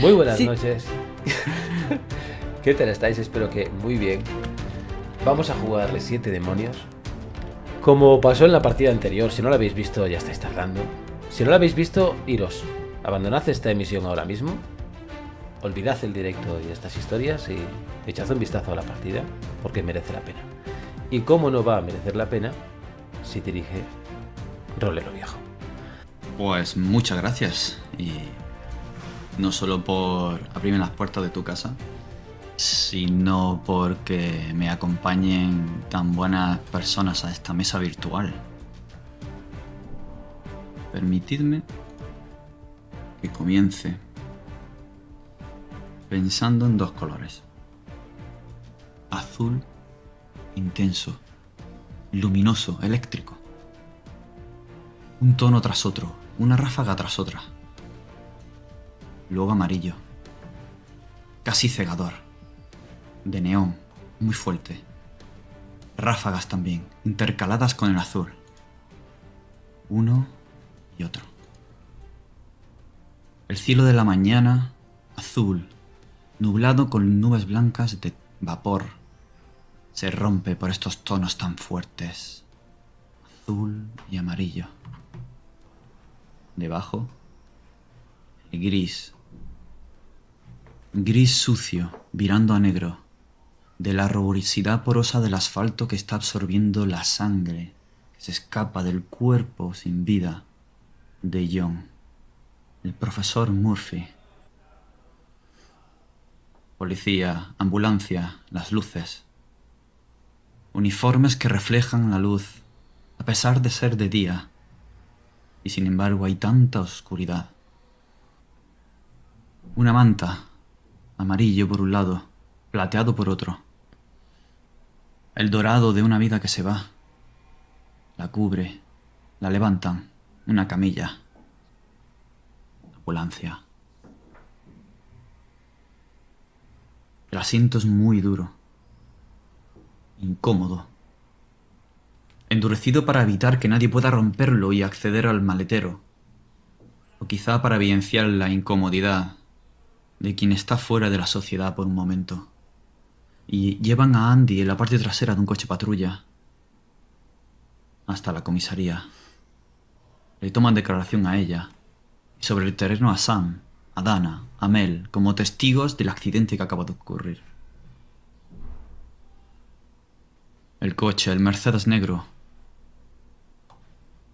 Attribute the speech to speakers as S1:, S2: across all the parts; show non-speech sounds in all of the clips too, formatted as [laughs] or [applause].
S1: Muy buenas
S2: Sí.
S1: noches. [laughs] ¿Qué tal estáis? Espero que muy bien. Vamos a jugarle siete demonios. Como pasó en la partida anterior, si no la habéis visto ya estáis tardando. Si no la habéis visto, iros. Abandonad esta emisión ahora mismo. Olvidad el directo y estas historias y echad un vistazo a la partida, porque merece la pena. Y cómo no va a merecer la pena si dirige Rolero Viejo.
S3: Pues muchas gracias. Y no solo por abrirme las puertas de tu casa, sino porque me acompañen tan buenas personas a esta mesa virtual. Permitidme que comience pensando en dos colores. Azul intenso, luminoso, eléctrico. Un tono tras otro, una ráfaga tras otra. Luego amarillo. Casi cegador. De neón, muy fuerte. Ráfagas también, intercaladas con el azul. Uno y otro. El cielo de la mañana, azul, nublado con nubes blancas de vapor, se rompe por estos tonos tan fuertes. Azul y amarillo. Debajo, gris. Gris sucio, virando a negro, de la rugosidad porosa del asfalto que está absorbiendo la sangre que se escapa del cuerpo sin vida de John, el profesor Murphy. Policía, ambulancia, las luces. Uniformes que reflejan la luz, a pesar de ser de día y sin embargo hay tanta oscuridad. Una manta, amarillo por un lado, plateado por otro. El dorado de una vida que se va. La cubre, la levantan, una camilla. Ambulancia. El asiento es muy duro, incómodo endurecido para evitar que nadie pueda romperlo y acceder al maletero, o quizá para evidenciar la incomodidad de quien está fuera de la sociedad por un momento. Y llevan a Andy en la parte trasera de un coche patrulla hasta la comisaría. Le toman declaración a ella y sobre el terreno a Sam, a Dana, a Mel como testigos del accidente que acaba de ocurrir. El coche, el Mercedes negro,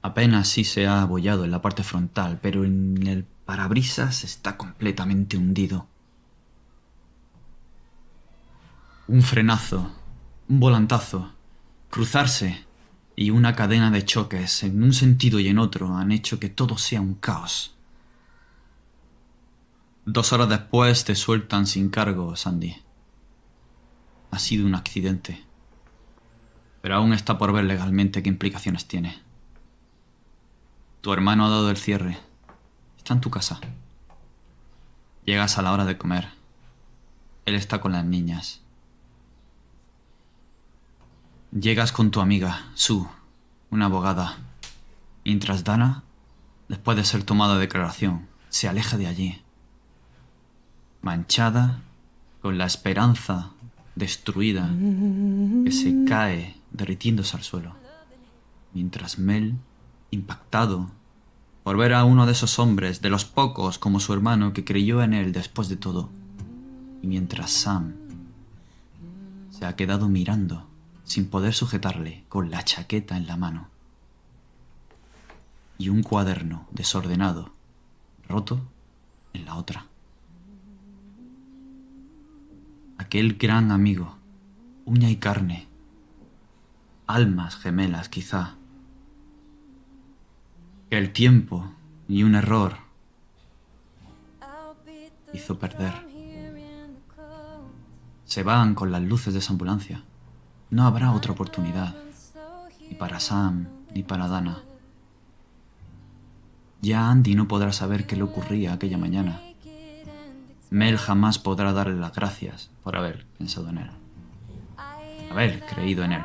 S3: Apenas sí se ha abollado en la parte frontal, pero en el parabrisas está completamente hundido. Un frenazo, un volantazo, cruzarse y una cadena de choques en un sentido y en otro han hecho que todo sea un caos. Dos horas después te sueltan sin cargo, Sandy. Ha sido un accidente. Pero aún está por ver legalmente qué implicaciones tiene. Tu hermano ha dado el cierre. Está en tu casa. Llegas a la hora de comer. Él está con las niñas. Llegas con tu amiga, Sue, una abogada. Mientras Dana, después de ser tomada declaración, se aleja de allí. Manchada, con la esperanza destruida, que se cae derritiéndose al suelo. Mientras Mel impactado por ver a uno de esos hombres, de los pocos como su hermano, que creyó en él después de todo. Y mientras Sam se ha quedado mirando, sin poder sujetarle, con la chaqueta en la mano. Y un cuaderno desordenado, roto, en la otra. Aquel gran amigo, uña y carne, almas gemelas quizá, el tiempo y un error hizo perder. Se van con las luces de esa ambulancia. No habrá otra oportunidad, ni para Sam ni para Dana. Ya Andy no podrá saber qué le ocurría aquella mañana. Mel jamás podrá darle las gracias por haber pensado en él, haber creído en él.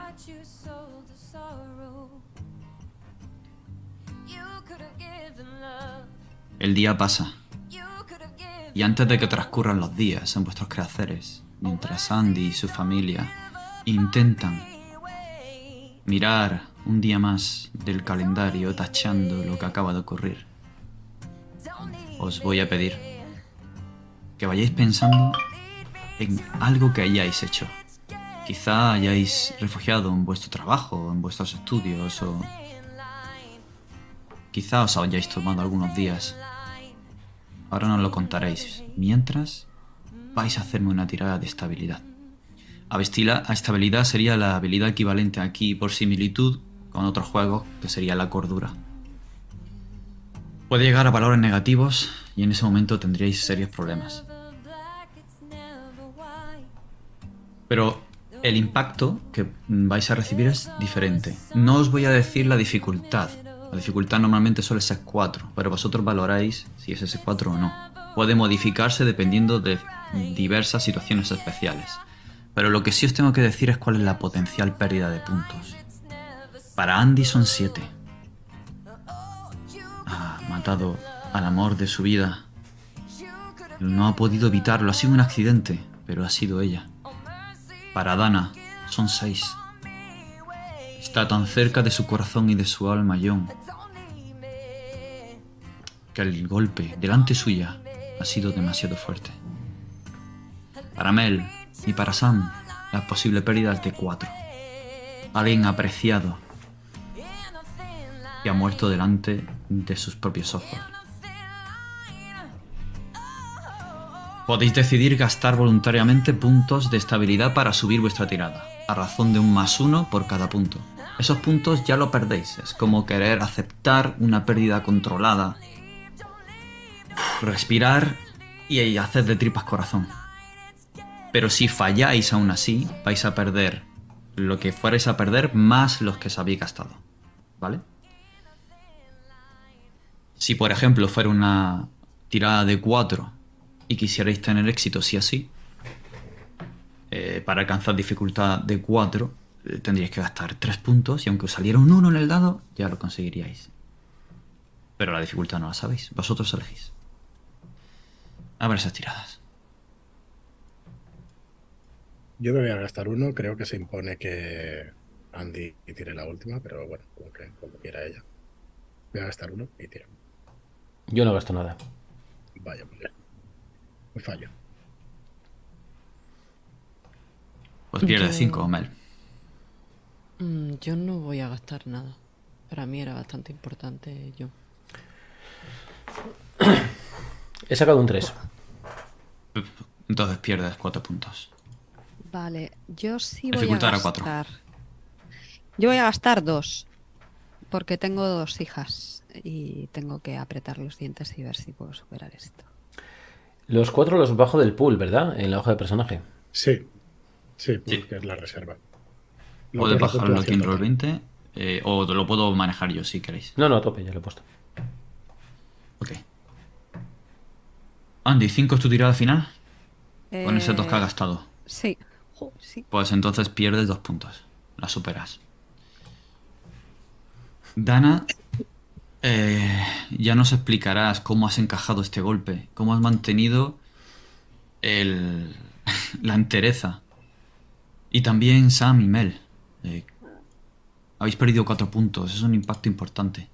S3: El día pasa Y antes de que transcurran los días en vuestros quehaceres, mientras Andy y su familia intentan mirar un día más del calendario tachando lo que acaba de ocurrir, os voy a pedir que vayáis pensando en algo que hayáis hecho. Quizá hayáis refugiado en vuestro trabajo, en vuestros estudios o quizá os hayáis tomado algunos días. Ahora no lo contaréis. Mientras, vais a hacerme una tirada de estabilidad. A, a estabilidad sería la habilidad equivalente aquí por similitud con otros juegos, que sería la cordura. Puede llegar a valores negativos y en ese momento tendríais serios problemas. Pero el impacto que vais a recibir es diferente. No os voy a decir la dificultad. La dificultad normalmente suele ser 4, pero vosotros valoráis si es ese 4 o no. Puede modificarse dependiendo de diversas situaciones especiales. Pero lo que sí os tengo que decir es cuál es la potencial pérdida de puntos. Para Andy son 7. Ha matado al amor de su vida. No ha podido evitarlo, ha sido un accidente, pero ha sido ella. Para Dana son seis. Está tan cerca de su corazón y de su alma, John, que el golpe delante suya ha sido demasiado fuerte. Para Mel y para Sam, la posible pérdida es de cuatro. Alguien apreciado que ha muerto delante de sus propios ojos. Podéis decidir gastar voluntariamente puntos de estabilidad para subir vuestra tirada, a razón de un más uno por cada punto. Esos puntos ya lo perdéis, es como querer aceptar una pérdida controlada. Respirar y hacer de tripas corazón. Pero si falláis aún así, vais a perder lo que fuerais a perder más los que os habéis gastado. ¿Vale? Si por ejemplo fuera una tirada de 4 y quisierais tener éxito sí así, eh, para alcanzar dificultad de 4, eh, tendríais que gastar 3 puntos y aunque os saliera un 1 en el dado, ya lo conseguiríais. Pero la dificultad no la sabéis, vosotros elegís. A ver esas tiradas.
S2: Yo me voy a gastar uno, creo que se impone que Andy tire la última, pero bueno, como, como quiera ella. Voy a gastar uno y tiro.
S1: Yo no gasto nada.
S2: Vaya, muy bien fallo.
S3: Pues pierde 5, Mel.
S4: Mm, yo no voy a gastar nada. Para mí era bastante importante yo.
S1: He sacado un 3.
S3: Entonces pierdes 4 puntos.
S4: Vale, yo sí voy a gastar. Yo voy a gastar 2. Porque tengo dos hijas y tengo que apretar los dientes y ver si puedo superar esto.
S1: Los cuatro los bajo del pool, ¿verdad? En la hoja de personaje.
S2: Sí. Sí, porque es la reserva.
S3: Puedes bajarlo aquí en Roll 20 eh, o lo puedo manejar yo si queréis.
S1: No, no, a tope, ya lo he puesto.
S3: Ok. Andy, ¿5 es tu tirada final? Con ese 2 que has gastado.
S4: Sí. sí.
S3: Pues entonces pierdes dos puntos. La superas. Dana, eh, ya nos explicarás cómo has encajado este golpe, cómo has mantenido el, [laughs] la entereza. Y también Sam y Mel. Habéis perdido cuatro puntos, es un impacto importante.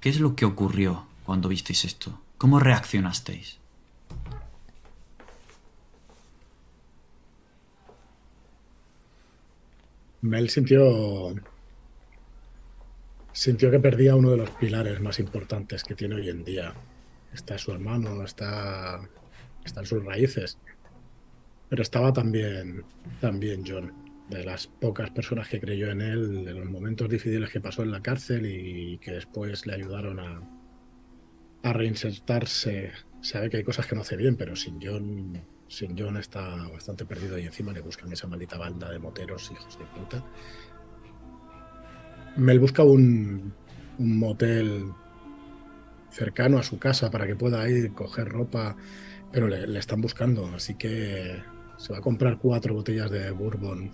S3: ¿Qué es lo que ocurrió cuando visteis esto? ¿Cómo reaccionasteis?
S2: Mel sintió sintió que perdía uno de los pilares más importantes que tiene hoy en día. Está su hermano, está, está en sus raíces. Pero estaba también, también John, de las pocas personas que creyó en él, de los momentos difíciles que pasó en la cárcel y que después le ayudaron a, a reinsertarse. Sabe que hay cosas que no hace bien, pero sin John, sin John está bastante perdido y encima le buscan esa maldita banda de moteros, hijos de puta. Mel busca un, motel cercano a su casa para que pueda ir, coger ropa, pero le, están buscando, así que se va a comprar cuatro botellas de bourbon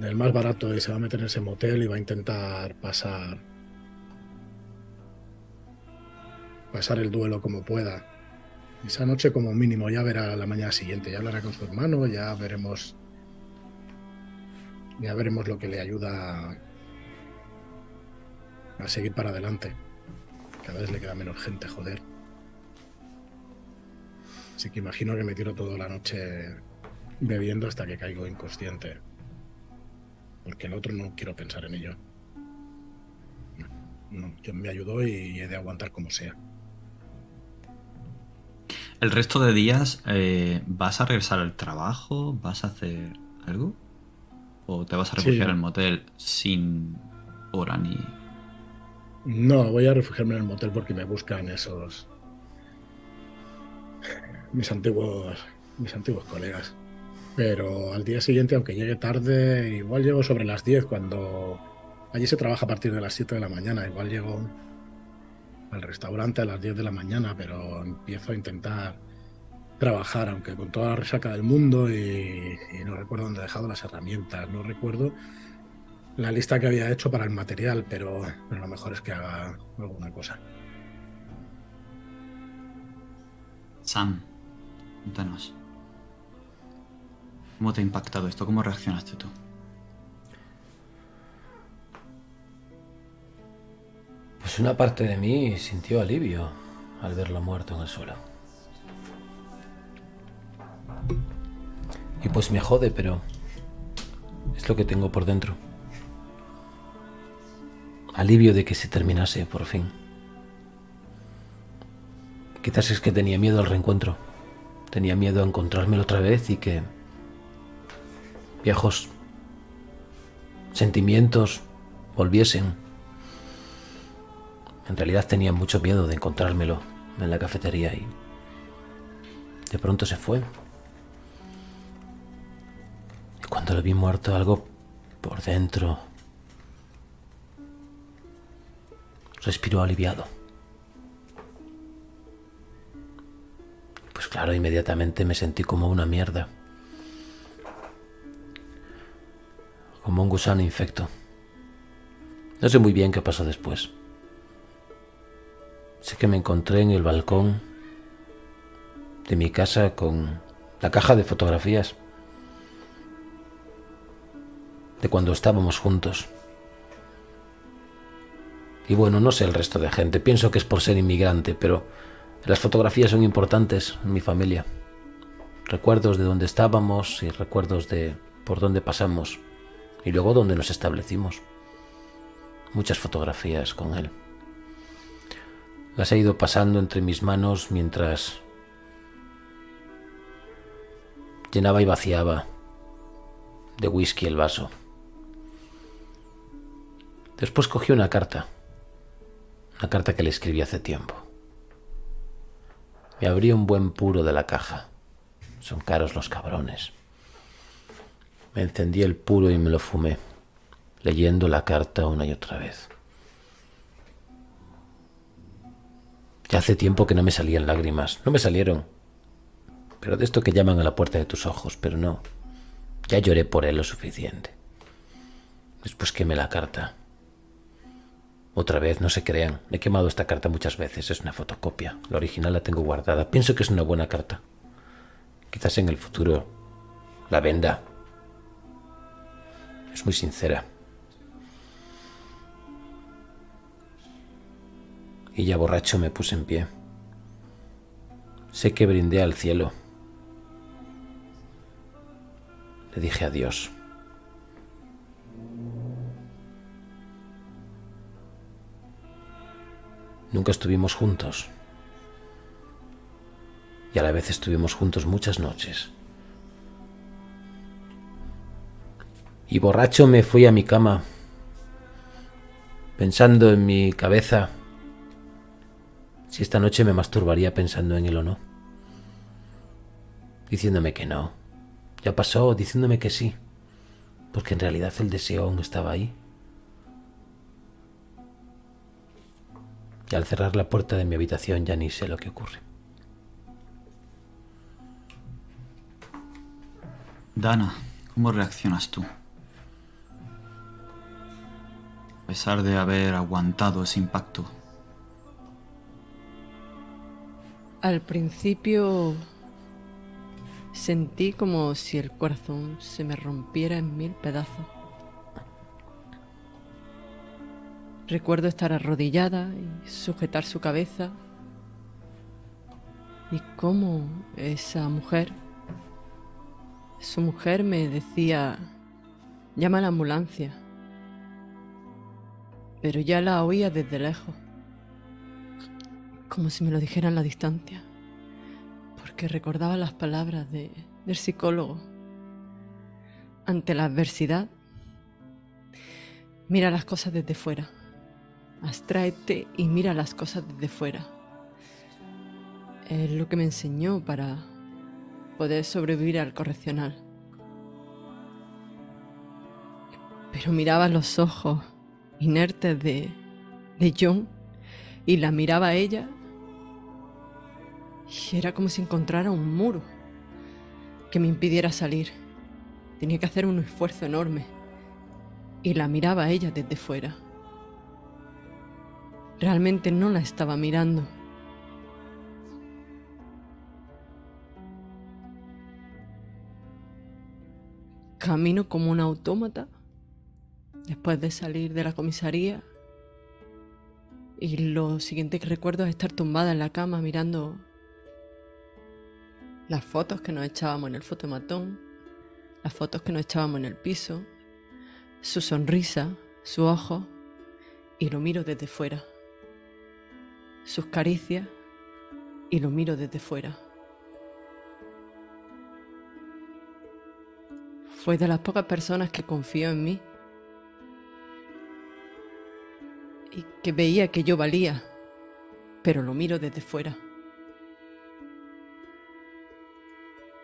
S2: del más barato y se va a meter en ese motel y va a intentar pasar pasar el duelo como pueda. Esa noche como mínimo ya verá la mañana siguiente, ya hablará con su hermano, ya veremos ya veremos lo que le ayuda a seguir para adelante. Cada vez le queda menos gente, joder. Así que imagino que me tiro toda la noche bebiendo hasta que caigo inconsciente. Porque el otro no quiero pensar en ello. No, me ayudó y he de aguantar como sea.
S3: ¿El resto de días eh, vas a regresar al trabajo? ¿Vas a hacer algo? ¿O te vas a refugiar en el motel sin hora ni...?
S2: No, voy a refugiarme en el motel porque me buscan esos... Mis antiguos, mis antiguos colegas. Pero al día siguiente, aunque llegue tarde, igual llego sobre las 10 cuando... Allí se trabaja a partir de las 7 de la mañana. Igual llego al restaurante a las 10 de la mañana, pero empiezo a intentar trabajar, aunque con toda la resaca del mundo y, no recuerdo dónde he dejado las herramientas, no recuerdo la lista que había hecho para el material, pero, lo mejor es que haga alguna cosa.
S3: Sam, cuéntanos. ¿Cómo te ha impactado esto? ¿Cómo reaccionaste tú?
S1: Pues una parte de mí sintió alivio al verlo muerto en el suelo. Y pues me jode, pero es lo que tengo por dentro. Alivio de que se terminase por fin. Quizás es que tenía miedo al reencuentro. Tenía miedo a encontrármelo otra vez y que viejos sentimientos volviesen. En realidad tenía mucho miedo de encontrármelo en la cafetería y de pronto se fue. Cuando lo vi muerto, algo por dentro respiró aliviado. Pues claro, inmediatamente me sentí como una mierda. Como un gusano infecto. No sé muy bien qué pasó después. Sé que me encontré en el balcón de mi casa con la caja de fotografías de cuando estábamos juntos. Y bueno, no sé el resto de gente, pienso que es por ser inmigrante, pero las fotografías son importantes en mi familia. Recuerdos de dónde estábamos y recuerdos de por dónde pasamos y luego dónde nos establecimos. Muchas fotografías con él. Las he ido pasando entre mis manos mientras llenaba y vaciaba de whisky el vaso. Después cogí una carta, una carta que le escribí hace tiempo. Me abrí un buen puro de la caja. Son caros los cabrones. Encendí el puro y me lo fumé, leyendo la carta una y otra vez. Ya hace tiempo que no me salían lágrimas. No me salieron. Pero de esto que llaman a la puerta de tus ojos, pero no. Ya lloré por él lo suficiente. Después quemé la carta otra vez, no se crean. He quemado esta carta muchas veces. Es una fotocopia. La original la tengo guardada. Pienso que es una buena carta. Quizás en el futuro la venda. Es muy sincera. Y ya borracho me puse en pie. Sé que brindé al cielo. Le dije adiós. Nunca estuvimos juntos. Y a la vez estuvimos juntos muchas noches. Y borracho me fui a mi cama, pensando en mi cabeza si esta noche me masturbaría pensando en él o no. Diciéndome que no. Ya pasó, diciéndome que sí. Porque en realidad el deseo aún estaba ahí. y al cerrar la puerta de mi habitación ya ni sé lo que ocurre.
S3: Dana, ¿cómo reaccionas tú? A pesar de haber aguantado ese impacto,
S5: Al principio sentí como si el corazón se me rompiera en mil pedazos. Recuerdo estar arrodillada y sujetar su cabeza. Y cómo esa mujer, su mujer me decía, llama a la ambulancia, pero ya la oía desde lejos como si me lo dijera en la distancia, porque recordaba las palabras de, del psicólogo. Ante la adversidad, mira las cosas desde fuera, abstráete y mira las cosas desde fuera. Es lo que me enseñó para poder sobrevivir al correccional. Pero miraba los ojos inertes de, de John y la miraba a ella y era como si encontrara un muro que me impidiera salir. Tenía que hacer un esfuerzo enorme. Y la miraba a ella desde fuera. Realmente no la estaba mirando. Camino como un autómata después de salir de la comisaría. Y lo siguiente que recuerdo es estar tumbada en la cama mirando las fotos que nos echábamos en el fotomatón, las fotos que nos echábamos en el piso, su sonrisa, su ojo, y lo miro desde fuera. Sus caricias, y lo miro desde fuera. Fue de las pocas personas que confió en mí y que veía que yo valía, pero lo miro desde fuera.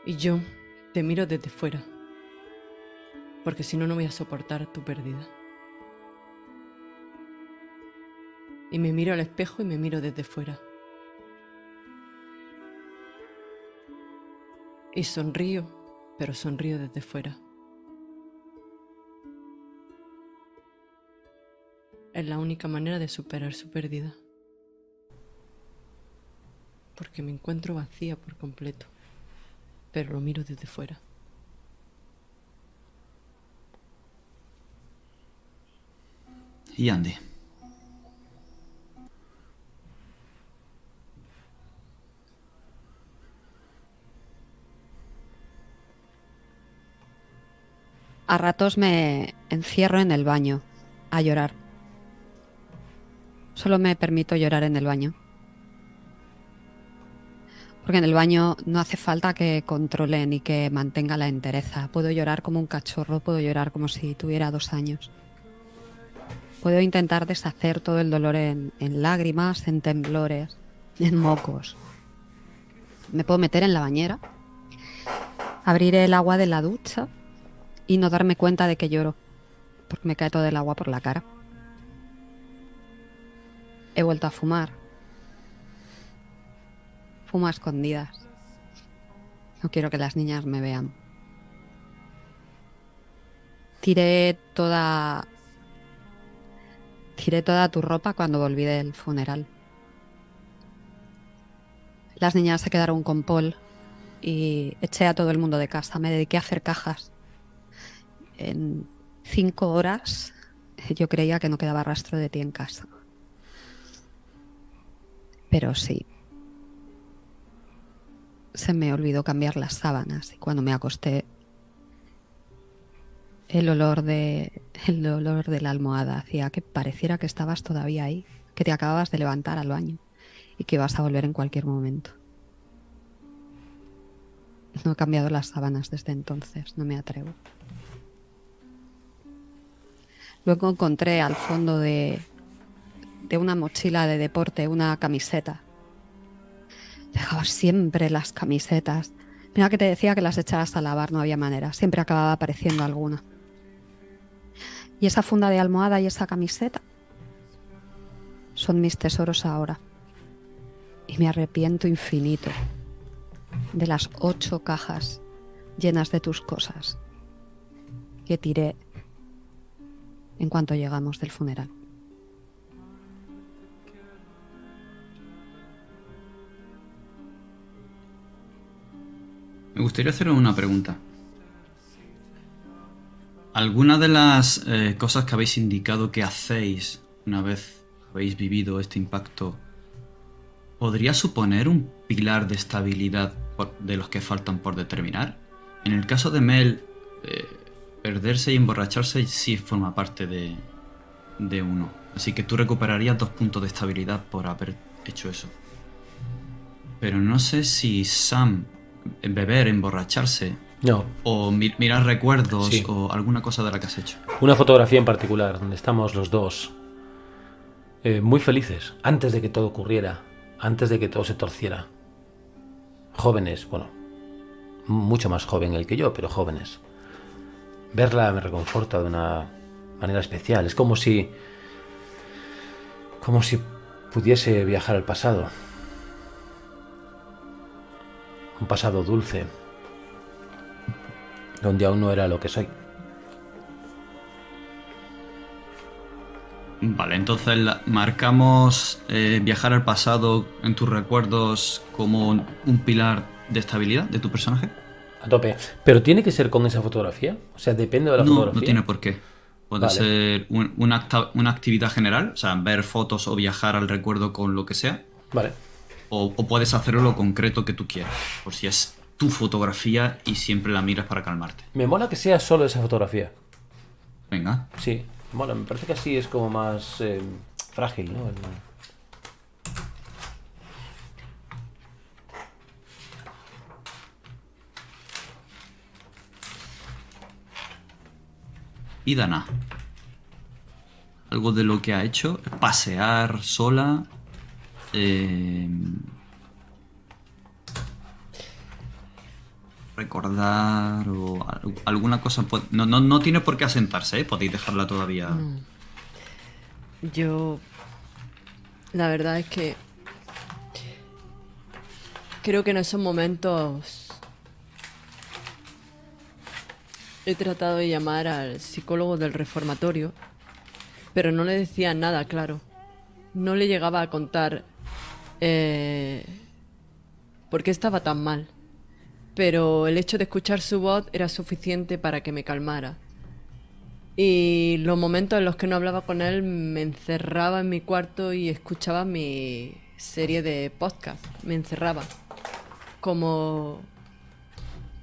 S5: Y yo te miro desde fuera, porque si no, no voy a soportar tu pérdida. Y me miro al espejo y me miro desde fuera. Y sonrío, pero sonrío desde fuera. Es la única manera de superar su pérdida. Porque me encuentro vacía por completo pero lo miro desde fuera.
S3: Y Andy.
S4: A ratos me encierro en el baño a llorar. Solo me permito llorar en el baño. Porque en el baño no hace falta que controle ni que mantenga la entereza. Puedo llorar como un cachorro, puedo llorar como si tuviera dos años. Puedo intentar deshacer todo el dolor en, lágrimas, en temblores, en mocos. Me puedo meter en la bañera, abrir el agua de la ducha y no darme cuenta de que lloro, porque me cae todo el agua por la cara. He vuelto a fumar, fumo a escondidas. No quiero que las niñas me vean. Tiré toda. Tiré toda tu ropa cuando volví del funeral. Las niñas se quedaron con Paul y eché a todo el mundo de casa. Me dediqué a hacer cajas. En cinco horas yo creía que no quedaba rastro de ti en casa. Pero sí, se me olvidó cambiar las sábanas y cuando me acosté el olor de el olor de la almohada hacía que pareciera que estabas todavía ahí, que te acababas de levantar al baño y que vas a volver en cualquier momento. No he cambiado las sábanas desde entonces, no me atrevo. Luego encontré al fondo de, de una mochila de deporte una camiseta Dejaba siempre las camisetas. Mira que te decía que las echaras a lavar, no había manera. Siempre acababa apareciendo alguna. Y esa funda de almohada y esa camiseta son mis tesoros ahora. Y me arrepiento infinito de las ocho cajas llenas de tus cosas que tiré en cuanto llegamos del funeral.
S3: Gustaría hacer una pregunta. ¿Alguna de las eh, cosas que habéis indicado que hacéis una vez habéis vivido este impacto podría suponer un pilar de estabilidad de los que faltan por determinar? En el caso de Mel, eh, perderse y emborracharse sí forma parte de, de uno. Así que tú recuperarías dos puntos de estabilidad por haber hecho eso. Pero no sé si Sam, beber, emborracharse,
S1: no.
S3: o mirar recuerdos o alguna cosa de la que has hecho.
S1: Una fotografía en particular, donde estamos los dos eh, muy felices, antes de que todo ocurriera, antes de que todo se torciera. Jóvenes, bueno, mucho más joven el que yo, pero jóvenes. Verla me reconforta de una manera especial. Es como si. como si pudiese viajar al pasado. Un pasado dulce, donde aún no era lo que soy.
S3: Vale, entonces marcamos eh, viajar al pasado en tus recuerdos como un pilar de estabilidad de tu personaje.
S1: A tope. Pero tiene que ser con esa fotografía. O sea, depende de la fotografía.
S3: No tiene por qué. Puede ser una, una, actividad general, o sea, ver fotos o viajar al recuerdo con lo que sea.
S1: Vale.
S3: O, puedes hacerlo lo concreto que tú quieras. Por si es tu fotografía y siempre la miras para calmarte.
S1: Me mola que sea solo esa fotografía.
S3: Venga.
S1: Sí, mola. Me parece que así es como más eh, frágil, ¿no?
S3: y Dana. Algo de lo que ha hecho, pasear sola. Eh, recordar o alguna cosa. No, no, tiene por qué asentarse, ¿eh? podéis dejarla todavía.
S5: Yo. La verdad es que. Creo que en esos momentos He tratado de llamar al psicólogo del reformatorio, pero no le decía nada claro. No le llegaba a contar eh, por qué estaba tan mal. Pero el hecho de escuchar su voz era suficiente para que me calmara. Y los momentos en los que no hablaba con él me encerraba en mi cuarto y escuchaba mi serie de podcast. Me encerraba. Como.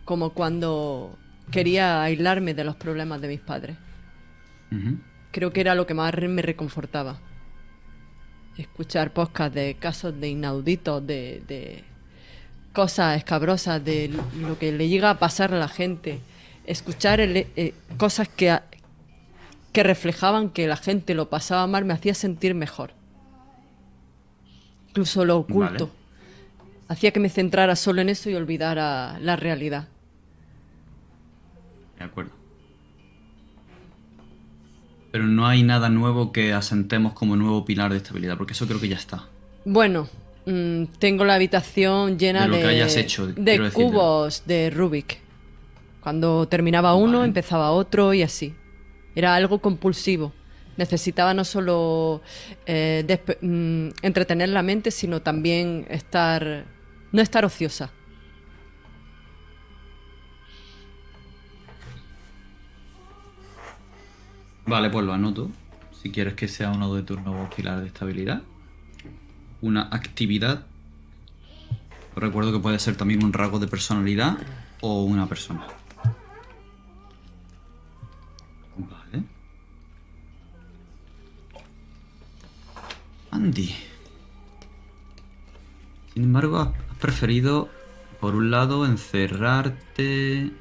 S5: como cuando quería aislarme de los problemas de mis padres. Creo que era lo que más me reconfortaba. Escuchar podcast de casos de inauditos, de, cosas escabrosas, de lo que le llega a pasar a la gente. Escuchar eh, cosas que, que reflejaban que la gente lo pasaba mal me hacía sentir mejor. Incluso lo oculto. Hacía que me centrara solo en eso y olvidara la realidad.
S3: De acuerdo. Pero no hay nada nuevo que asentemos como nuevo pilar de estabilidad, porque eso creo que ya está.
S5: Bueno, mm, tengo la habitación llena de, de cubos de Rubik. Cuando terminaba uno, empezaba otro y así. Era algo compulsivo. Necesitaba no solo eh, mm, entretener la mente, sino también estar no estar ociosa.
S3: Vale, pues lo anoto. Si quieres que sea uno de tus nuevos pilares de estabilidad. Una actividad. Recuerdo que puede ser también un rasgo de personalidad o una persona. Vale. Andy. Sin embargo, has preferido, por un lado, encerrarte,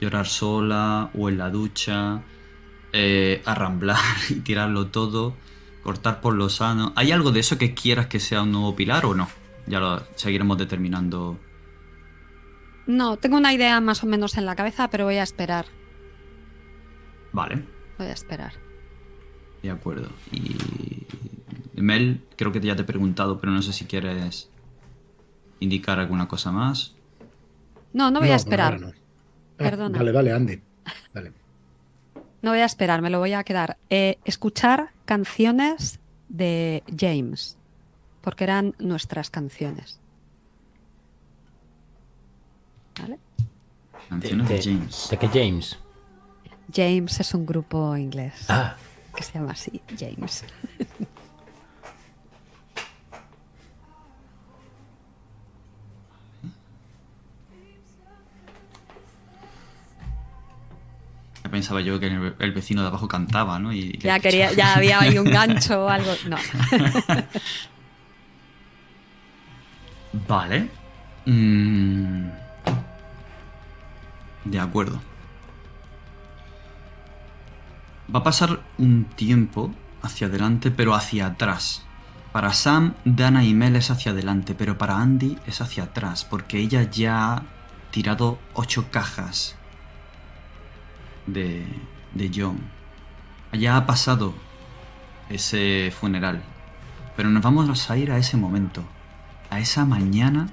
S3: llorar sola o en la ducha eh, arramblar [laughs] y tirarlo todo, cortar por lo sano. ¿Hay algo de eso que quieras que sea un nuevo pilar o no? Ya lo seguiremos determinando.
S4: No, tengo una idea más o menos en la cabeza, pero voy a esperar.
S3: Vale.
S4: Voy a esperar.
S3: De acuerdo. Y Mel, creo que ya te he preguntado, pero no sé si quieres indicar alguna cosa más.
S4: No, no voy a esperar. No.
S2: Perdona. Vale, vale, Andy. Dale.
S4: No voy a esperar, me lo voy a quedar. Eh, escuchar canciones de James, porque eran nuestras canciones. ¿Vale?
S3: Canciones de, James.
S1: ¿De qué James?
S4: James es un grupo inglés.
S1: Ah.
S4: Que se llama así, James.
S3: Pensaba yo que el, vecino de abajo cantaba, ¿no? Y
S4: ya, quería, [laughs] ya había ahí un gancho o algo. No. [laughs]
S3: vale. Mm. De acuerdo. Va a pasar un tiempo hacia adelante, pero hacia atrás. Para Sam, Dana y Mel es hacia adelante, pero para Andy es hacia atrás, porque ella ya ha tirado ocho cajas de, de John. Allá ha pasado ese funeral, pero nos vamos a ir a ese momento, a esa mañana,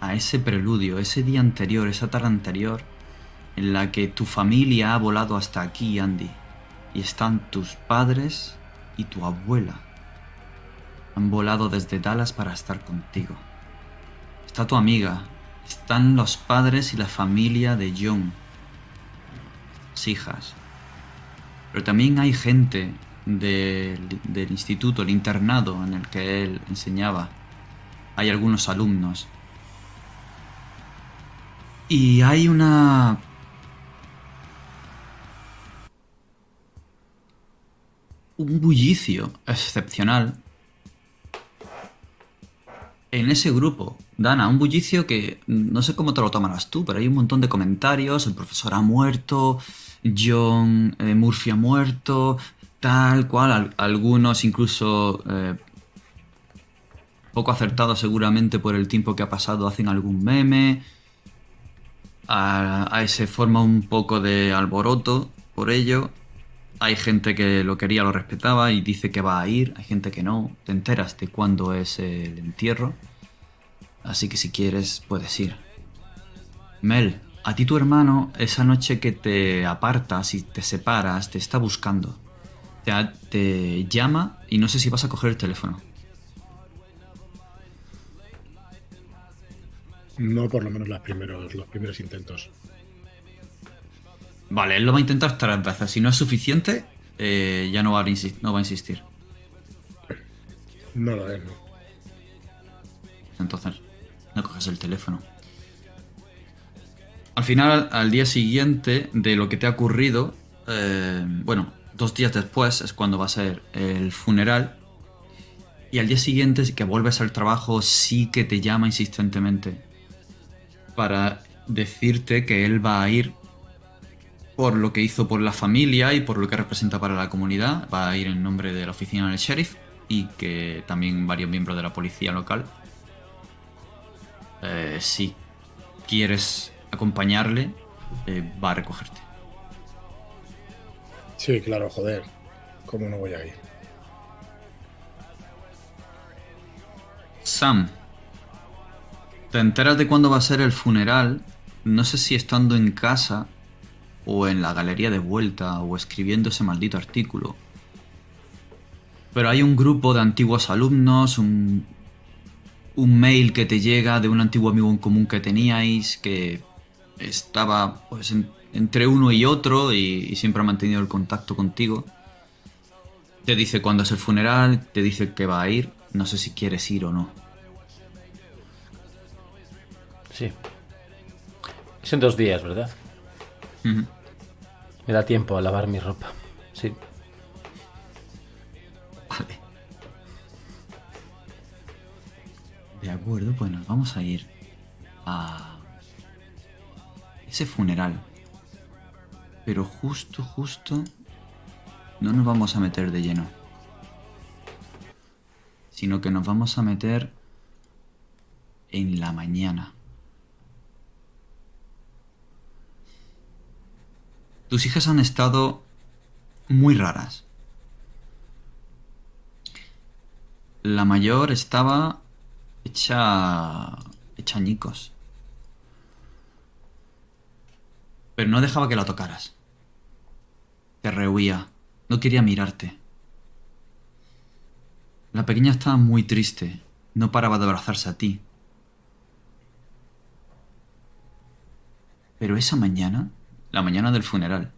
S3: a ese preludio, ese día anterior, esa tarde anterior, en la que tu familia ha volado hasta aquí, Andy, y están tus padres y tu abuela. Han volado desde Dallas para estar contigo. Está tu amiga, están los padres y la familia de John hijas. Pero también hay gente del instituto, el internado en el que él enseñaba. Hay algunos alumnos. Y hay una... Un bullicio excepcional en ese grupo. Dana, un bullicio que no sé cómo te lo tomarás tú, pero hay un montón de comentarios, el profesor ha muerto, John eh, Murphy ha muerto, tal cual, algunos incluso eh, poco acertados seguramente por el tiempo que ha pasado hacen algún meme, a, a se forma un poco de alboroto por ello. Hay gente que lo quería, lo respetaba y dice que va a ir, hay gente que no, te enteras de cuándo es el entierro. Así que si quieres, puedes ir. Mel, a ti tu hermano, esa noche que te apartas y te separas, te está buscando. Te, llama y no sé si vas a coger el teléfono.
S2: No por lo menos los primeros, los primeros intentos.
S3: Vale, él lo va a intentar tres veces. Si no es suficiente, eh, ya no va, a no va a insistir.
S2: No lo es, no.
S3: Entonces, no coges el teléfono. Al final, al día siguiente de lo que te ha ocurrido, eh, bueno, dos días después es cuando va a ser el funeral. Y al día siguiente, que vuelves al trabajo, sí que te llama insistentemente para decirte que él va a ir por lo que hizo por la familia y por lo que representa para la comunidad. Va a ir en nombre de la oficina del sheriff y que también varios miembros de la policía local. Eh, si quieres acompañarle, eh, va a recogerte.
S2: Sí, claro, joder. ¿Cómo no voy a ir?
S3: Sam, te enteras de cuándo va a ser el funeral. No sé si estando en casa o en la galería de vuelta o escribiendo ese maldito artículo. Pero hay un grupo de antiguos alumnos, un, un mail que te llega de un antiguo amigo en común que teníais, que estaba pues entre uno y otro y, siempre ha mantenido el contacto contigo. Te dice cuándo es el funeral, te dice que va a ir, no sé si quieres ir o no.
S1: Sí. Es en dos días, ¿verdad? Me da tiempo a lavar mi ropa. Sí.
S3: De acuerdo, pues nos vamos a ir a ese funeral. Pero justo, justo, no nos vamos a meter de lleno. Sino que nos vamos a meter en la mañana. Tus hijas han estado muy raras. La mayor estaba hecha hecha añicos. pero no dejaba que la tocaras. Te rehuía, no quería mirarte. La pequeña estaba muy triste, no paraba de abrazarse a ti. Pero esa mañana, la mañana del funeral,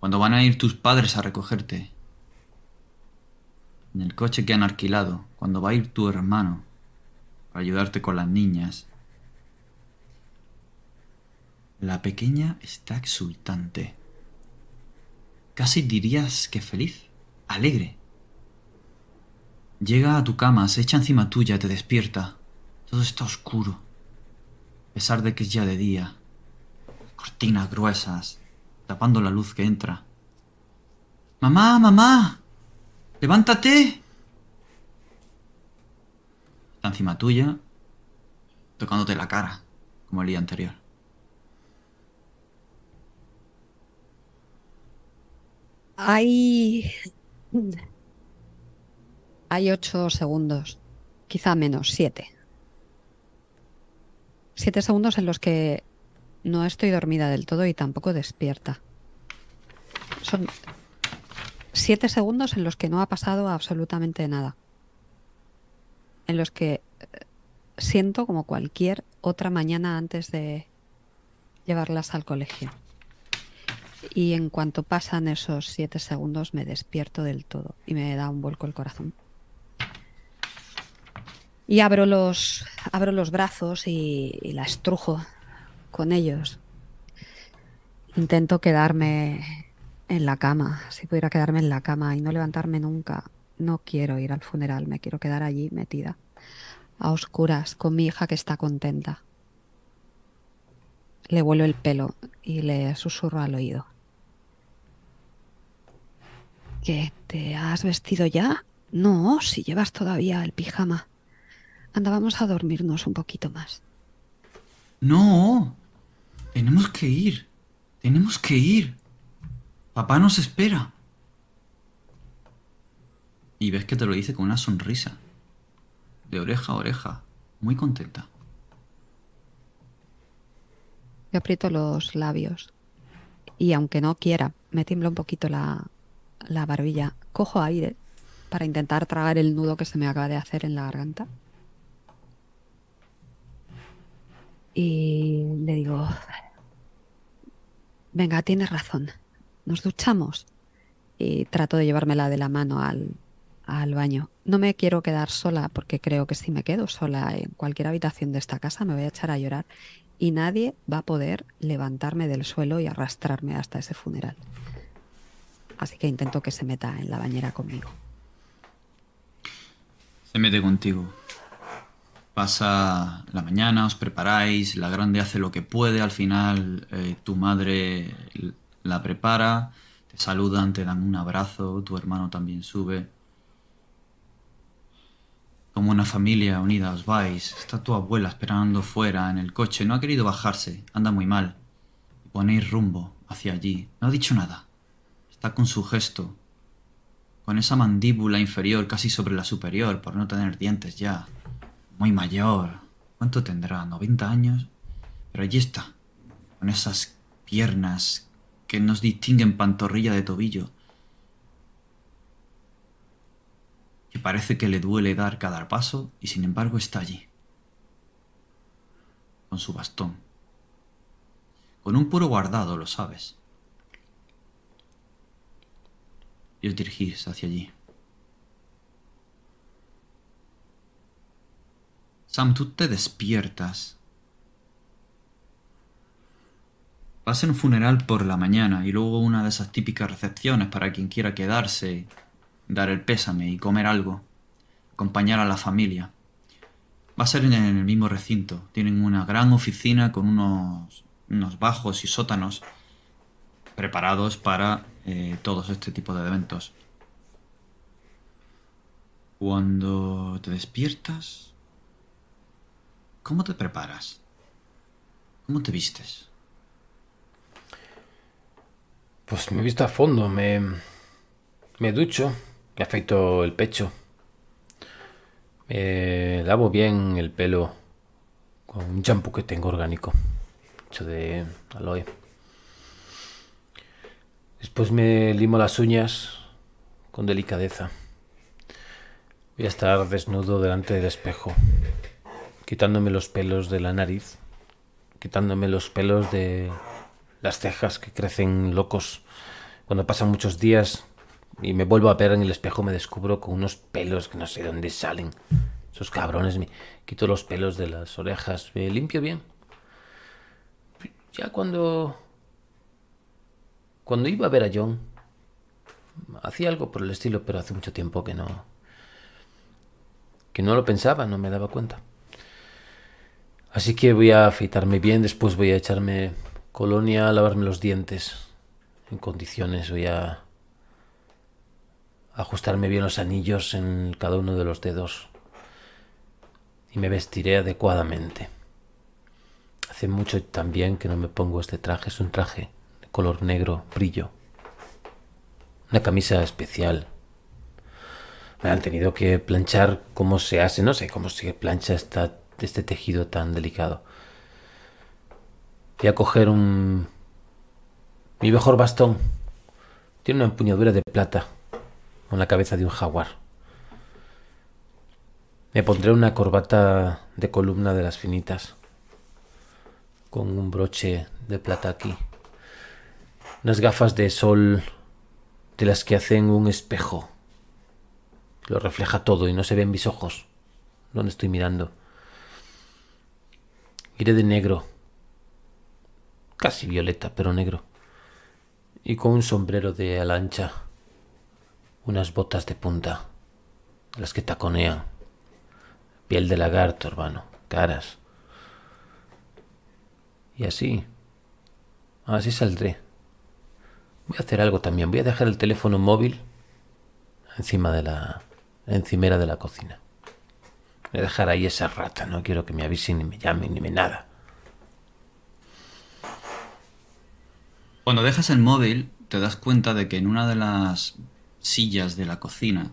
S3: cuando van a ir tus padres a recogerte, en el coche que han alquilado, cuando va a ir tu hermano ayudarte con las niñas, la pequeña está exultante. Casi dirías que feliz, alegre. Llega a tu cama, se echa encima tuya, te despierta. Todo está oscuro, a pesar de que es ya de día. Cortinas gruesas, tapando la luz que entra. Mamá, mamá, levántate. Está encima tuya, tocándote la cara, como el día anterior.
S4: Hay. Hay ocho segundos, quizá menos, siete. Siete segundos en los que no estoy dormida del todo y tampoco despierta. Son siete segundos en los que no ha pasado absolutamente nada. En los que eh, siento como cualquier otra mañana antes de llevarlas al colegio y en cuanto pasan esos siete segundos me despierto del todo y me da un vuelco el corazón. Y abro los, abro los brazos y, la estrujo con ellos. Intento quedarme en la cama, si pudiera quedarme en la cama y no levantarme nunca. No quiero ir al funeral, me quiero quedar allí metida, a oscuras, con mi hija que está contenta. Le vuelo el pelo y le susurro al oído. ¿Qué? ¿Te has vestido ya? No, si llevas todavía el pijama. Andábamos a dormirnos un poquito más.
S3: No. Tenemos que ir. Tenemos que ir. Papá nos espera. Y ves que te lo dice con una sonrisa. De oreja a oreja. Muy contenta.
S4: Me aprieto los labios. Y aunque no quiera, me tiembla un poquito la, la barbilla, cojo aire para intentar tragar el nudo que se me acaba de hacer en la garganta. Y le digo, venga, tienes razón, nos duchamos. Y trato de llevármela de la mano al, al baño. No me quiero quedar sola porque creo que si me quedo sola en cualquier habitación de esta casa me voy a echar a llorar y nadie va a poder levantarme del suelo y arrastrarme hasta ese funeral así que intento que se meta en la bañera conmigo.
S3: Se mete contigo. Pasa la mañana, os preparáis, la grande hace lo que puede, al final eh, tu madre la prepara, te saludan, te dan un abrazo, tu hermano también sube. Como una familia unida os vais. Está tu abuela esperando fuera en el coche. No ha querido bajarse. Anda muy mal. Ponéis rumbo hacia allí. No ha dicho nada. Está con su gesto, con esa mandíbula inferior casi sobre la superior por no tener dientes ya. Muy mayor. ¿Cuánto tendrá? ¿90 años? Pero allí está, con esas piernas que nos distinguen pantorrilla de tobillo. Que parece que le duele dar cada paso y sin embargo está allí. Con su bastón. Con un puro guardado, lo sabes. y os dirigís hacia allí. Sam, tú te despiertas. Vas en un funeral por la mañana y luego una de esas típicas recepciones para quien quiera quedarse, dar el pésame y comer algo, acompañar a la familia. Va a ser en el mismo recinto. Tienen una gran oficina con unos, unos bajos y sótanos preparados para eh, todos este tipo de eventos. Cuando te despiertas, ¿cómo te preparas? ¿Cómo te vistes?
S1: Pues me he visto a fondo, me, me ducho, me afeito el pecho, me lavo bien el pelo con un champú que tengo orgánico, hecho de aloe. Después me limo las uñas con delicadeza. Voy a estar desnudo delante del espejo, quitándome los pelos de la nariz, quitándome los pelos de las cejas que crecen locos. Cuando pasan muchos días y me vuelvo a ver en el espejo me descubro con unos pelos que no sé dónde salen. Esos cabrones me quito los pelos de las orejas, limpio bien. Ya cuando cuando iba a ver a John hacía algo por el estilo, pero hace mucho tiempo que no que no lo pensaba, no me daba cuenta. Así que voy a afeitarme bien, después voy a echarme colonia, a lavarme los dientes en condiciones, voy a ajustarme bien los anillos en cada uno de los dedos y me vestiré adecuadamente. Hace mucho también que no me pongo este traje, es un traje de color negro, brillo. Una camisa especial. Me han tenido que planchar cómo se hace, no sé cómo se plancha esta este tejido tan delicado. Voy a coger un... Mi mejor bastón. Tiene una empuñadura de plata con la cabeza de un jaguar. Me pondré una corbata de columna de las finitas con un broche de plata aquí. Unas gafas de sol de las que hacen un espejo. Lo refleja todo y no se ven mis ojos. ¿Dónde estoy mirando? Iré de negro, casi violeta, pero negro, y con un sombrero de alancha, unas botas de punta, las que taconean, piel de lagarto, hermano, caras. Y así, así saldré. Voy a hacer algo también, voy a dejar el teléfono móvil encima de la encimera de la cocina. Voy a dejar ahí esa rata, no quiero que me avisen ni me llamen ni me nada.
S3: Cuando dejas el móvil, te das cuenta de que en una de las sillas de la cocina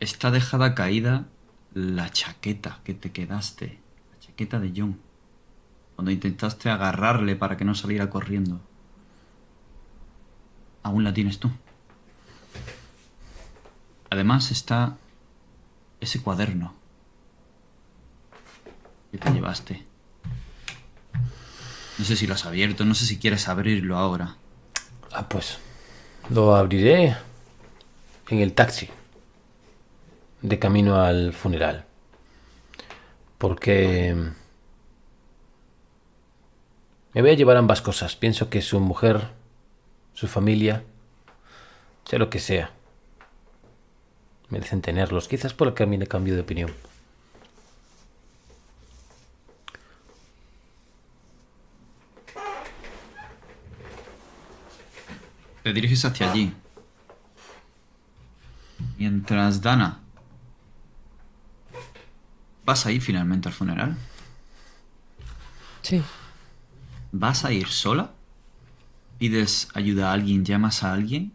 S3: está dejada caída la chaqueta que te quedaste, la chaqueta de John, cuando intentaste agarrarle para que no saliera corriendo. Aún la tienes tú. Además está ese cuaderno que te llevaste. No sé si lo has abierto, no sé si quieres abrirlo ahora.
S1: Ah, pues lo abriré en el taxi de camino al funeral. Porque me voy a llevar ambas cosas. Pienso que su mujer, su familia, sea lo que sea, merecen tenerlos. Quizás por el camino cambio de opinión.
S3: Te diriges hacia allí. Mientras Dana... ¿Vas a ir finalmente al funeral?
S5: Sí.
S3: ¿Vas a ir sola? ¿Pides ayuda a alguien, llamas a alguien?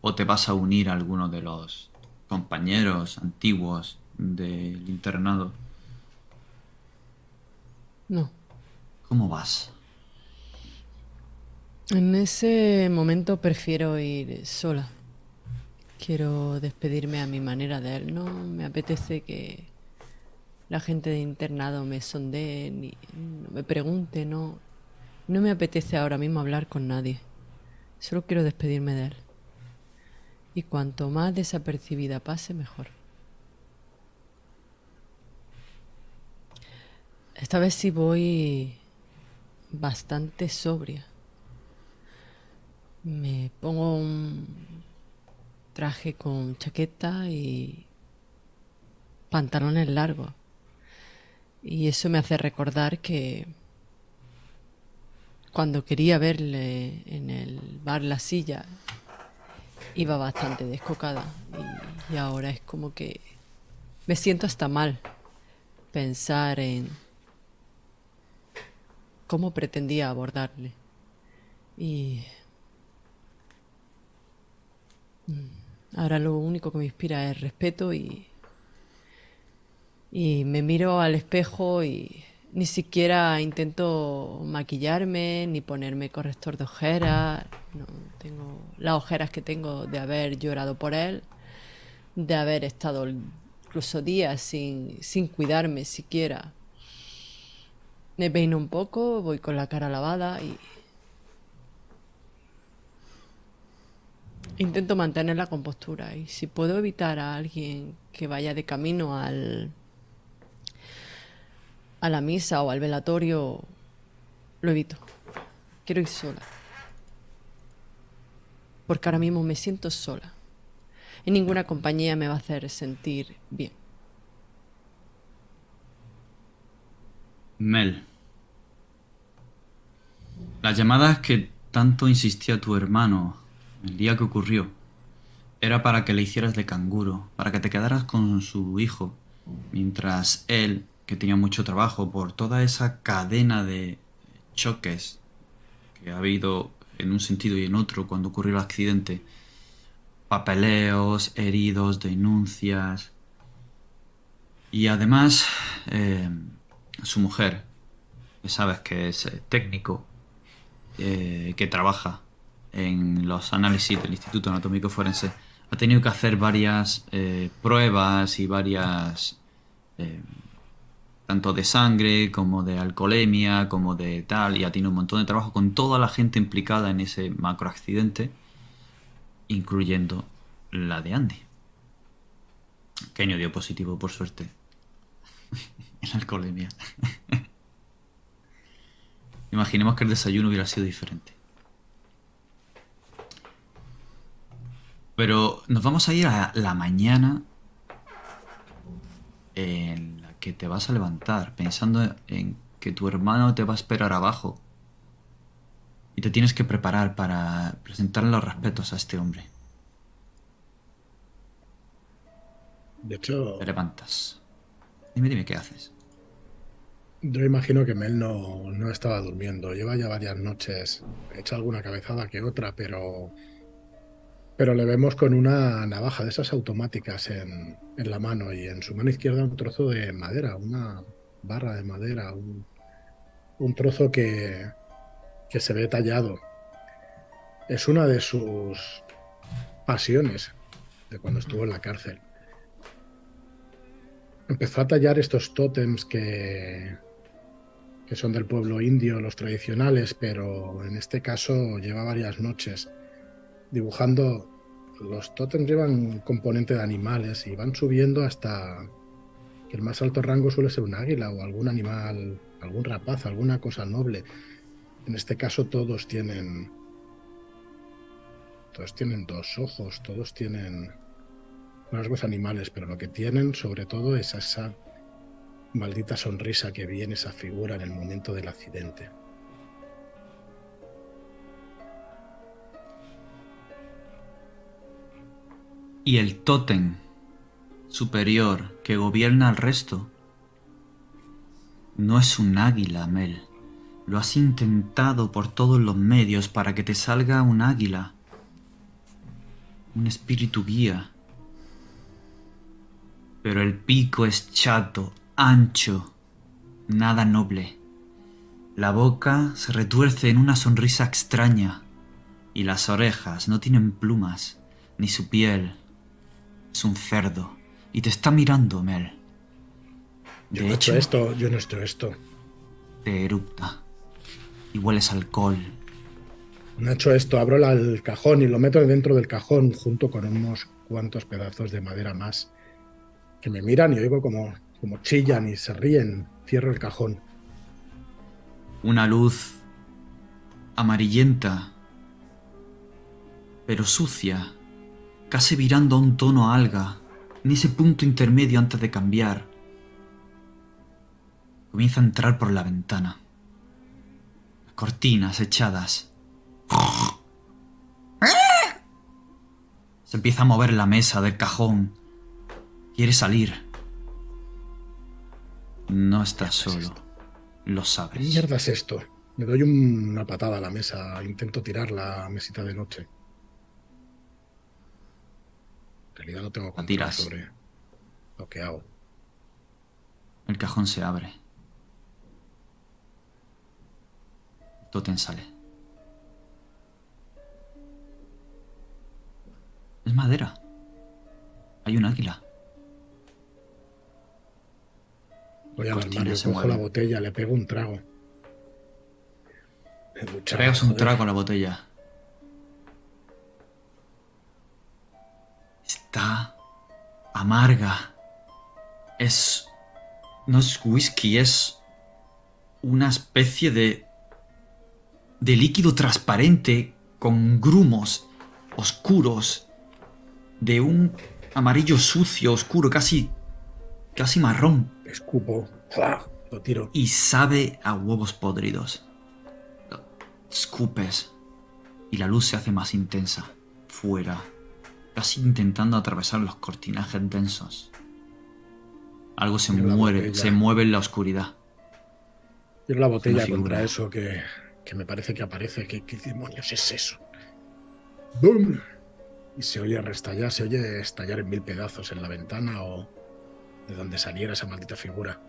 S3: ¿O te vas a unir a alguno de los compañeros antiguos del internado?
S5: No.
S3: ¿Cómo vas?
S5: En ese momento prefiero ir sola. Quiero despedirme a mi manera de él. No me apetece que la gente de internado me sondee ni me pregunte. No, no me apetece ahora mismo hablar con nadie. Solo quiero despedirme de él. Y cuanto más desapercibida pase, mejor. Esta vez sí voy bastante sobria. Me pongo un traje con chaqueta y pantalones largos. Y eso me hace recordar que cuando quería verle en el bar La Silla iba bastante descocada y, ahora es como que me siento hasta mal pensar en cómo pretendía abordarle. Y Mm. Ahora lo único que me inspira es respeto y, y me miro al espejo y ni siquiera intento maquillarme ni ponerme corrector de ojeras. No, tengo las ojeras que tengo de haber llorado por él, de haber estado incluso días sin, sin cuidarme siquiera. Me peino un poco, voy con la cara lavada y... Intento mantener la compostura y si puedo evitar a alguien que vaya de camino al a la misa o al velatorio, lo evito. Quiero ir sola. Porque ahora mismo me siento sola. Y ninguna compañía me va a hacer sentir bien.
S3: Mel. Las llamadas que tanto insistía tu hermano el día que ocurrió era para que le hicieras de canguro, para que te quedaras con su hijo, mientras él que tenía mucho trabajo por toda esa cadena de choques que ha habido en un sentido y en otro cuando ocurrió el accidente. Papeleos, heridos, denuncias. Y además, eh, su mujer, que sabes que es eh, técnico, eh, que trabaja en los análisis del Instituto Anatómico Forense, ha tenido que hacer varias pruebas y varias tanto de sangre como de alcoholemia, como de tal, y ha tenido un montón de trabajo con toda la gente implicada en ese macroaccidente, incluyendo la de Andy. Que dio positivo, por suerte. [laughs] en alcoholemia. [laughs] Imaginemos que el desayuno hubiera sido diferente. Pero nos vamos a ir a la mañana en que te vas a levantar pensando en que tu hermano te va a esperar abajo y te tienes que preparar para presentarle los respetos a este hombre.
S2: De hecho...
S3: Te levantas. Dime, dime, ¿qué haces?
S2: Yo imagino que Mel no, no estaba durmiendo. Lleva ya varias noches. He hecho alguna cabezada que otra, pero pero le vemos con una navaja de esas automáticas en, la mano y en su mano izquierda un trozo de madera, una barra de madera, un, trozo que, que se ve tallado. Es una de sus pasiones de cuando estuvo en la cárcel. Empezó a tallar estos tótems que, que son del pueblo indio, los tradicionales, pero en este caso lleva varias noches dibujando. Los tótems llevan componente de animales y van subiendo hasta que el más alto rango suele ser un águila o algún animal, algún rapaz, alguna cosa noble. En este caso todos tienen todos tienen dos ojos, todos tienen rasgos animales, pero lo que tienen sobre todo es esa maldita sonrisa que viene esa figura en el momento del accidente.
S3: Y el tótem superior que gobierna al resto no es un águila, Mel. Lo has intentado por todos los medios para que te salga un águila, un espíritu guía. Pero el pico es chato, ancho, nada noble. La boca se retuerce en una sonrisa extraña y las orejas no tienen plumas, ni su piel es un cerdo y te está mirando, Mel.
S2: yo no he hecho esto, yo no he hecho esto.
S3: Te erupta y hueles alcohol.
S2: No he hecho esto, abro el cajón y lo meto dentro del cajón junto con unos cuantos pedazos de madera más que me miran y oigo como, como chillan y se ríen. Cierro el cajón.
S3: Una luz amarillenta, pero sucia, casi virando a un tono alga, en ese punto intermedio antes de cambiar. Comienza a entrar por la ventana. Cortinas echadas. Se empieza a mover la mesa del cajón. Quiere salir. No estás solo. Lo sabes.
S2: ¿Qué mierda es esto? Me doy una patada a la mesa. Intento tirar la mesita de noche. Realidad no tengo control sobre lo que hago.
S3: El cajón se abre. Toten sale. Es madera. Hay un águila.
S2: Voy al armario, cojo la botella, le pego un trago.
S3: Te pegas un trago a la botella. Amarga. Es... No es whisky, es una especie de... de líquido transparente con grumos oscuros, de un amarillo sucio, oscuro, casi... casi marrón.
S2: Escupo. Lo tiro.
S3: Y sabe a huevos podridos. Escupes. Y la luz se hace más intensa. Fuera. Casi intentando atravesar los cortinajes densos. Algo se muere, se mueve en la oscuridad.
S2: Tiro la botella contra eso que, que, me parece que aparece. ¿Qué, ¿Qué, demonios es eso? ¡Bum! Y se oye restallar, se oye estallar en mil pedazos en la ventana o de donde saliera esa maldita figura.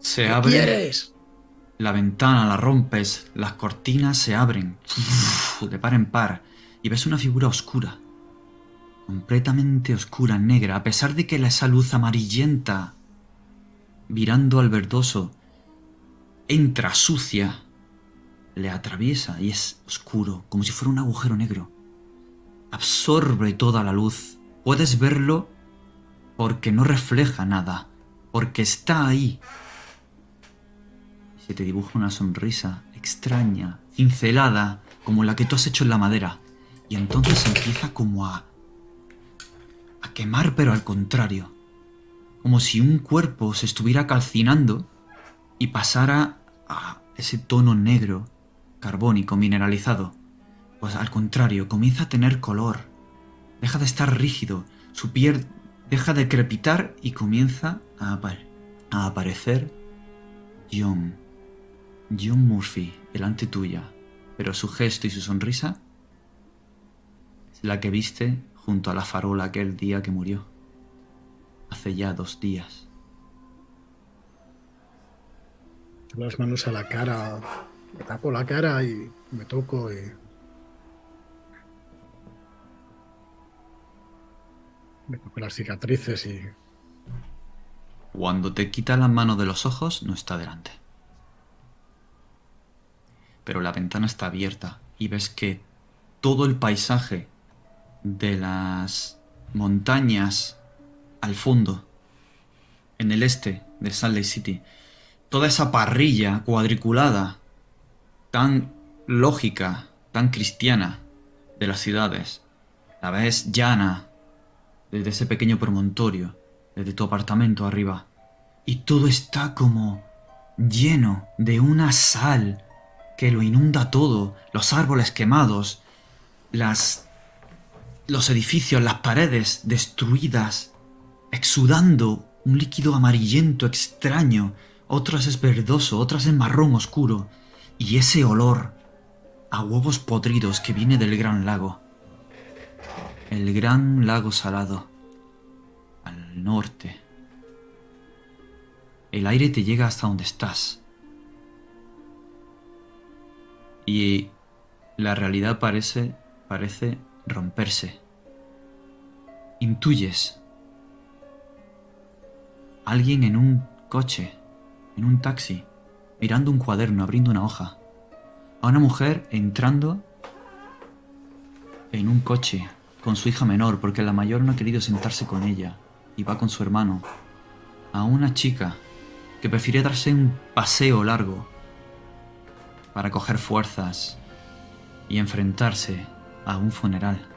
S3: Se abre. La ventana la rompes, las cortinas se abren, de par en par, y ves una figura oscura. Completamente oscura, negra, a pesar de que esa luz amarillenta, virando al verdoso, entra sucia, le atraviesa y es oscuro, como si fuera un agujero negro. Absorbe toda la luz. Puedes verlo porque no refleja nada, porque está ahí, se te dibuja una sonrisa extraña, cincelada, como la que tú has hecho en la madera. Y entonces empieza como a... a quemar, pero al contrario. Como si un cuerpo se estuviera calcinando y pasara a ese tono negro, carbónico, mineralizado. Pues al contrario, comienza a tener color. Deja de estar rígido, su piel deja de crepitar y comienza a, a aparecer John. John Murphy delante tuya, pero su gesto y su sonrisa la que viste junto a la farola aquel día que murió, hace ya dos días.
S2: Las manos a la cara, me tapo la cara y me toco y... Me toco las cicatrices y...
S3: Cuando te quita las manos de los ojos, no está delante pero la ventana está abierta y ves que todo el paisaje de las montañas al fondo, en el este de Salt Lake City, toda esa parrilla cuadriculada, tan lógica, tan cristiana de las ciudades, la ves llana desde ese pequeño promontorio, desde tu apartamento arriba, y todo está como lleno de una sal que lo inunda todo, los árboles quemados, las los edificios, las paredes destruidas, exudando un líquido amarillento extraño, otras es verdoso, otras es marrón oscuro, y ese olor a huevos podridos que viene del gran lago. El gran lago salado, al norte. El aire te llega hasta donde estás y la realidad parece, parece romperse. Intuyes alguien en un coche, en un taxi, mirando un cuaderno, abriendo una hoja. A una mujer entrando en un coche con su hija menor porque la mayor no ha querido sentarse con ella y va con su hermano. A una chica que prefiere darse un paseo largo para coger fuerzas y enfrentarse a un funeral.